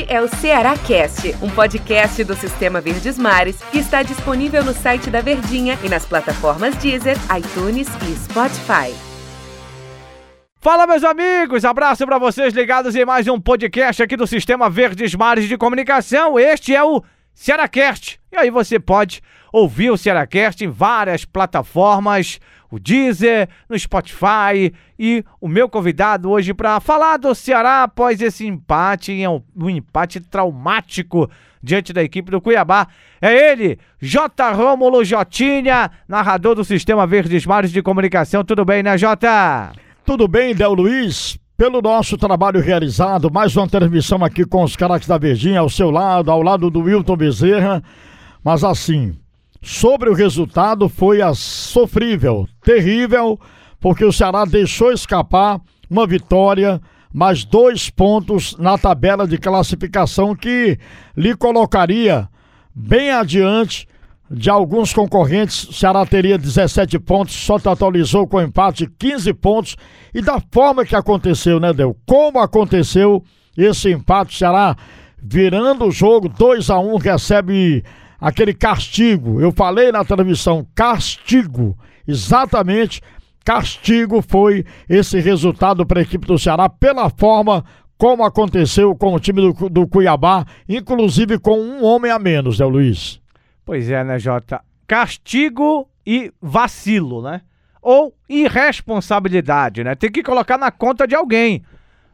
Este é o Ceará Cast, um podcast do Sistema Verdes Mares que está disponível no site da Verdinha e nas plataformas Deezer, iTunes e Spotify. Fala, meus amigos! Abraço para vocês ligados em mais um podcast aqui do Sistema Verdes Mares de Comunicação. Este é o Cearacast. E aí você pode ouvir o Cearacast em várias plataformas o Deezer, no Spotify e o meu convidado hoje para falar do Ceará após esse empate, um empate traumático diante da equipe do Cuiabá. É ele, J. Rômulo Jotinha, narrador do Sistema Verdes Mares de Comunicação. Tudo bem, né, Jota? Tudo bem, Del Luiz? Pelo nosso trabalho realizado, mais uma transmissão aqui com os craques da Verdinha ao seu lado, ao lado do Wilton Bezerra. Mas assim, Sobre o resultado, foi a sofrível, terrível, porque o Ceará deixou escapar uma vitória, mais dois pontos na tabela de classificação que lhe colocaria bem adiante de alguns concorrentes. O Ceará teria 17 pontos, só totalizou com empate 15 pontos. E da forma que aconteceu, né, Del? Como aconteceu esse empate, o Ceará virando o jogo 2 a 1 recebe aquele castigo. Eu falei na transmissão, castigo. Exatamente, castigo foi esse resultado para a equipe do Ceará pela forma como aconteceu com o time do, do Cuiabá, inclusive com um homem a menos, né, Luiz? Pois é, né, Jota? Castigo e vacilo, né? Ou irresponsabilidade, né? Tem que colocar na conta de alguém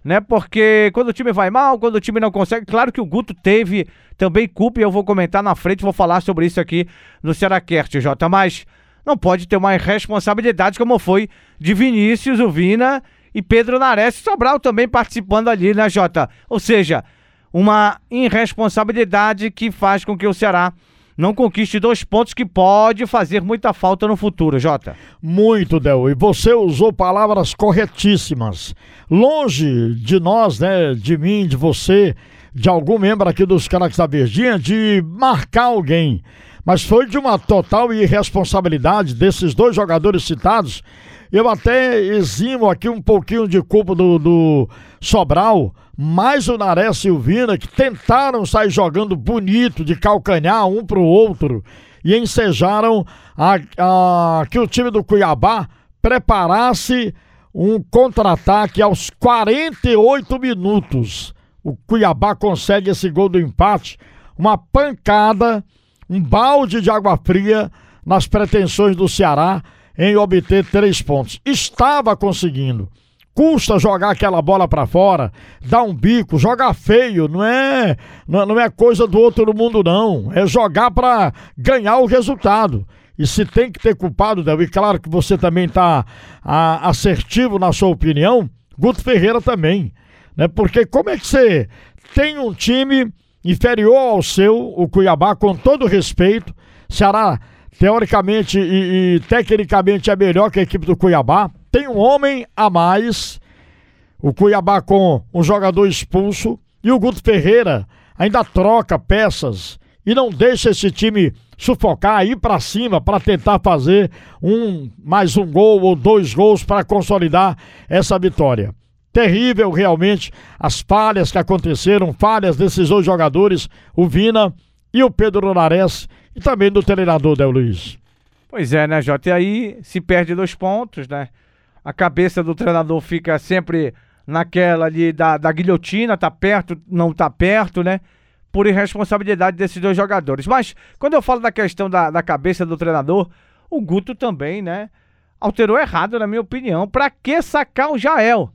né? Porque quando o time vai mal, quando o time não consegue, claro que o Guto teve também culpa e eu vou comentar na frente, vou falar sobre isso aqui no Cearacast, Jota, mas não pode ter uma irresponsabilidade como foi de Vinícius, o Vina e Pedro Nares Sobral também participando ali, né, Jota? Ou seja, uma irresponsabilidade que faz com que o Ceará não conquiste dois pontos que pode fazer muita falta no futuro, Jota. Muito, Del. E você usou palavras corretíssimas. Longe de nós, né, de mim, de você, de algum membro aqui dos Caraques da Verdinha, de marcar alguém. Mas foi de uma total irresponsabilidade desses dois jogadores citados. Eu até eximo aqui um pouquinho de culpa do, do Sobral, mais o Nares e o Vina, que tentaram sair jogando bonito, de calcanhar um para o outro, e ensejaram a, a, que o time do Cuiabá preparasse um contra-ataque aos 48 minutos. O Cuiabá consegue esse gol do empate, uma pancada, um balde de água fria nas pretensões do Ceará em obter três pontos. Estava conseguindo. Custa jogar aquela bola para fora, dar um bico, jogar feio, não é, não é coisa do outro mundo não, é jogar para ganhar o resultado. E se tem que ter culpado, e claro que você também está assertivo na sua opinião, Guto Ferreira também, né? Porque como é que você tem um time inferior ao seu, o Cuiabá, com todo respeito, Ceará teoricamente e, e tecnicamente é melhor que a equipe do Cuiabá, tem um homem a mais, o Cuiabá com um jogador expulso, e o Guto Ferreira ainda troca peças e não deixa esse time sufocar, ir para cima para tentar fazer um mais um gol ou dois gols para consolidar essa vitória. Terrível realmente as falhas que aconteceram, falhas desses dois jogadores, o Vina e o Pedro Nares, e também do treinador, Del Luiz. Pois é, né, Jota? E aí se perde dois pontos, né? a cabeça do treinador fica sempre naquela ali da, da guilhotina, tá perto, não tá perto, né? Por irresponsabilidade desses dois jogadores. Mas quando eu falo da questão da, da cabeça do treinador, o Guto também, né? Alterou errado, na minha opinião. Pra que sacar o Jael?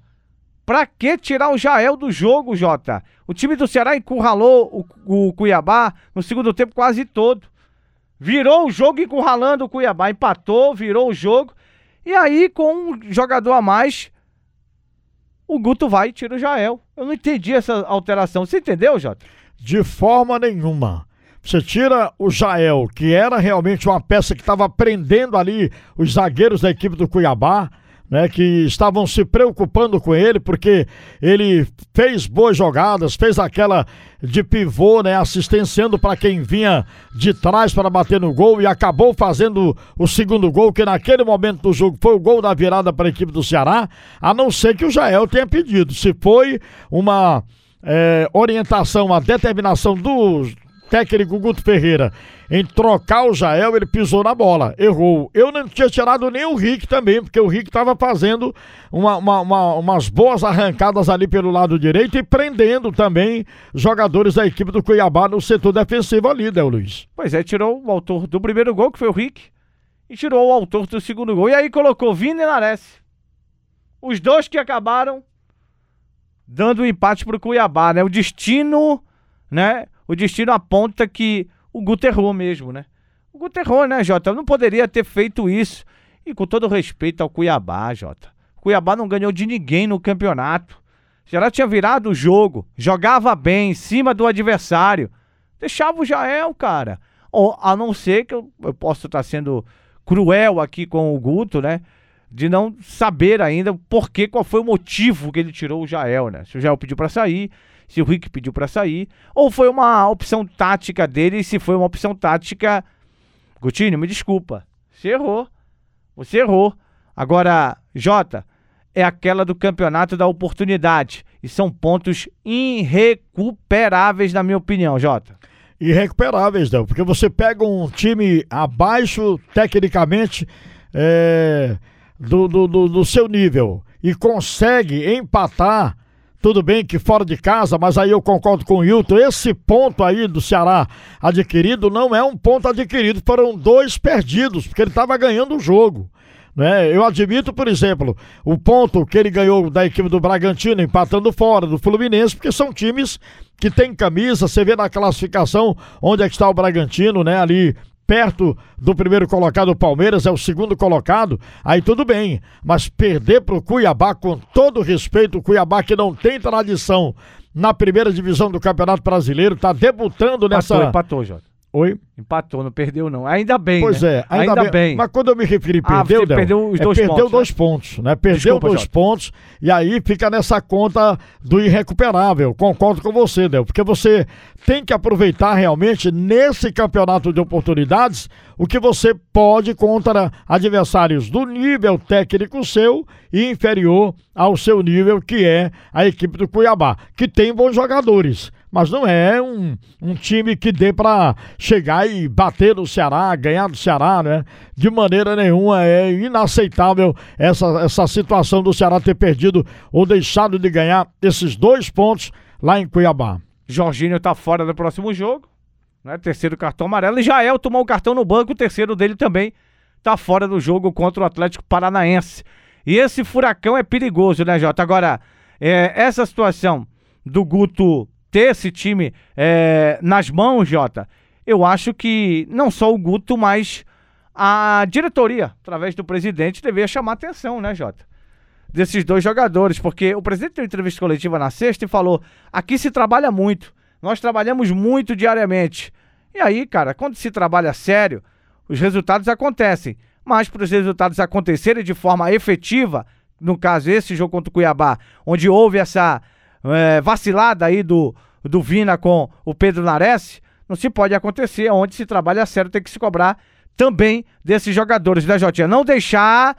Pra que tirar o Jael do jogo, Jota? O time do Ceará encurralou o, o Cuiabá no segundo tempo quase todo. Virou o jogo encurralando o Cuiabá. Empatou, virou o jogo. E aí, com um jogador a mais, o Guto vai e tira o Jael. Eu não entendi essa alteração. Você entendeu, Jota? De forma nenhuma. Você tira o Jael, que era realmente uma peça que estava prendendo ali os zagueiros da equipe do Cuiabá né, que estavam se preocupando com ele, porque ele fez boas jogadas, fez aquela de pivô, né, assistenciando para quem vinha de trás para bater no gol e acabou fazendo o segundo gol, que naquele momento do jogo foi o gol da virada para a equipe do Ceará, a não ser que o Jael tenha pedido. Se foi uma é, orientação, a determinação do técnico Guto Ferreira em trocar o Jael, ele pisou na bola, errou. Eu não tinha tirado nem o Rick também, porque o Rick estava fazendo uma, uma, uma, umas boas arrancadas ali pelo lado direito e prendendo também jogadores da equipe do Cuiabá no setor defensivo ali, né, Luiz? Pois é, tirou o autor do primeiro gol, que foi o Rick, e tirou o autor do segundo gol. E aí colocou Vini e Nares. Os dois que acabaram dando o um empate pro Cuiabá, né? O destino, né? O destino aponta que o Guto errou mesmo, né? O Guto errou, né, Jota? Não poderia ter feito isso. E com todo respeito ao Cuiabá, Jota. Cuiabá não ganhou de ninguém no campeonato. Já tinha virado o jogo, jogava bem em cima do adversário. Deixava o Jael, cara. Ou, a não ser que eu, eu possa estar sendo cruel aqui com o Guto, né? De não saber ainda por que, qual foi o motivo que ele tirou o Jael, né? Se o Jael pediu para sair, se o Rick pediu para sair, ou foi uma opção tática dele, e se foi uma opção tática. Gutinho, me desculpa. Você errou. Você errou. Agora, Jota, é aquela do campeonato da oportunidade. E são pontos irrecuperáveis, na minha opinião, Jota. Irrecuperáveis, não. Porque você pega um time abaixo, tecnicamente, é, do, do, do, do seu nível e consegue empatar tudo bem que fora de casa, mas aí eu concordo com o Hilton. Esse ponto aí do Ceará adquirido não é um ponto adquirido, foram dois perdidos, porque ele estava ganhando o jogo. Né? Eu admito, por exemplo, o ponto que ele ganhou da equipe do Bragantino, empatando fora do Fluminense, porque são times que têm camisa, você vê na classificação onde é que está o Bragantino, né? Ali perto do primeiro colocado, o Palmeiras é o segundo colocado, aí tudo bem. Mas perder para o Cuiabá, com todo respeito, o Cuiabá que não tem tradição na primeira divisão do Campeonato Brasileiro, está debutando nessa. Empatou, empatou, Jota. Oi? Empatou, não perdeu não. Ainda bem, Pois né? é, ainda, ainda bem. bem. Mas quando eu me referi ah, perdeu, Del, perdeu os é, dois perdeu pontos, dois né? pontos, né? Perdeu Desculpa, dois Jota. pontos e aí fica nessa conta do irrecuperável. Concordo com você, Del, porque você tem que aproveitar realmente nesse campeonato de oportunidades o que você pode contra adversários do nível técnico seu e inferior ao seu nível, que é a equipe do Cuiabá, que tem bons jogadores mas não é um, um time que dê para chegar e bater no Ceará, ganhar do Ceará, né? De maneira nenhuma é inaceitável essa, essa situação do Ceará ter perdido ou deixado de ganhar esses dois pontos lá em Cuiabá. Jorginho tá fora do próximo jogo, né? Terceiro cartão amarelo e Jael tomou o cartão no banco, o terceiro dele também tá fora do jogo contra o Atlético Paranaense. E esse furacão é perigoso, né, Jota? Agora, é, essa situação do Guto ter esse time é, nas mãos, Jota, eu acho que não só o Guto, mas a diretoria, através do presidente, deveria chamar atenção, né, Jota? Desses dois jogadores, porque o presidente deu entrevista coletiva na sexta e falou: aqui se trabalha muito, nós trabalhamos muito diariamente. E aí, cara, quando se trabalha sério, os resultados acontecem. Mas para os resultados acontecerem de forma efetiva, no caso esse jogo contra o Cuiabá, onde houve essa é, vacilada aí do, do Vina com o Pedro Nares, não se pode acontecer. Onde se trabalha sério, tem que se cobrar também desses jogadores né, Jotinha. Não deixar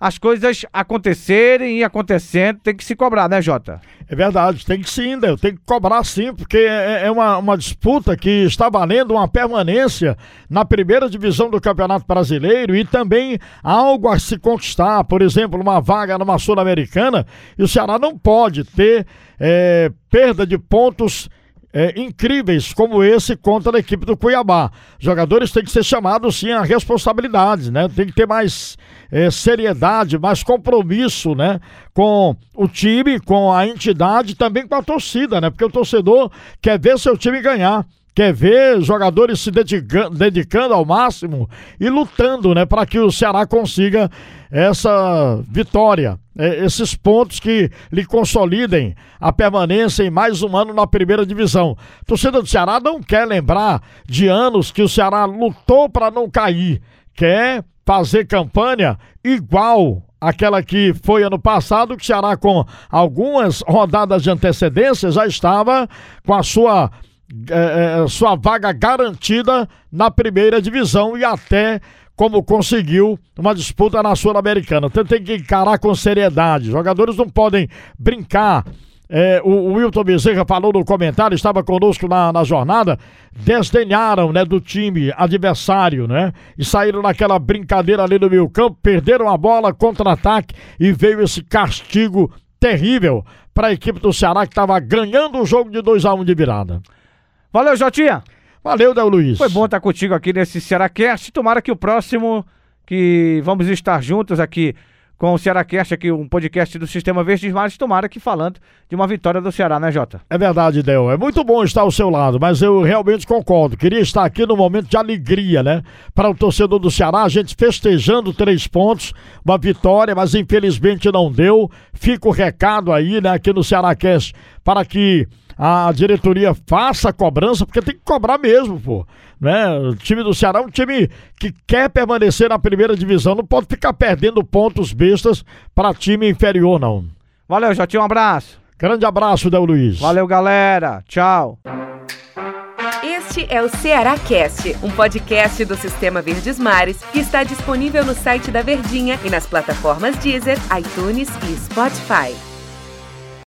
as coisas acontecerem e acontecendo, tem que se cobrar, né, Jota? É verdade, tem que sim, né? tem que cobrar sim, porque é, é uma, uma disputa que está valendo uma permanência na primeira divisão do Campeonato Brasileiro e também algo a se conquistar, por exemplo, uma vaga numa Sul-Americana, e o Ceará não pode ter é, perda de pontos é, incríveis como esse contra a equipe do Cuiabá. Jogadores têm que ser chamados sim a responsabilidade, né? Tem que ter mais é, seriedade, mais compromisso, né? Com o time, com a entidade, também com a torcida, né? Porque o torcedor quer ver seu time ganhar quer ver jogadores se dedicando, ao máximo e lutando, né, para que o Ceará consiga essa vitória, é, esses pontos que lhe consolidem a permanência em mais um ano na primeira divisão. Torcida do Ceará não quer lembrar de anos que o Ceará lutou para não cair, quer fazer campanha igual aquela que foi ano passado, que o Ceará, com algumas rodadas de antecedência, já estava com a sua é, é, sua vaga garantida na primeira divisão e até como conseguiu uma disputa na Sul-Americana. Então tem que encarar com seriedade. Jogadores não podem brincar é, o, o Wilton Bezerra falou no comentário, estava conosco na, na jornada, desdenharam né, do time adversário, né? E saíram naquela brincadeira ali no meio campo, perderam a bola, contra-ataque e veio esse castigo terrível para a equipe do Ceará que estava ganhando o jogo de 2 a 1 um de virada. Valeu, Jotinha! Valeu, Del Luiz. Foi bom estar contigo aqui nesse Cearacast. Tomara que o próximo, que vamos estar juntos aqui com o Cearacast, aqui um podcast do Sistema Verdes Mares, tomara que falando de uma vitória do Ceará, né, Jota? É verdade, Del. É muito bom estar ao seu lado, mas eu realmente concordo. Queria estar aqui no momento de alegria, né? Para o torcedor do Ceará, a gente festejando três pontos, uma vitória, mas infelizmente não deu. Fica o recado aí, né, aqui no Cearacast, para que a diretoria faça a cobrança, porque tem que cobrar mesmo, pô. Né? O time do Ceará é um time que quer permanecer na primeira divisão, não pode ficar perdendo pontos bestas para time inferior, não. Valeu, Jotinho, um abraço. Grande abraço, Del Luiz. Valeu, galera. Tchau. Este é o Ceará Cast, um podcast do Sistema Verdes Mares que está disponível no site da Verdinha e nas plataformas Deezer, iTunes e Spotify.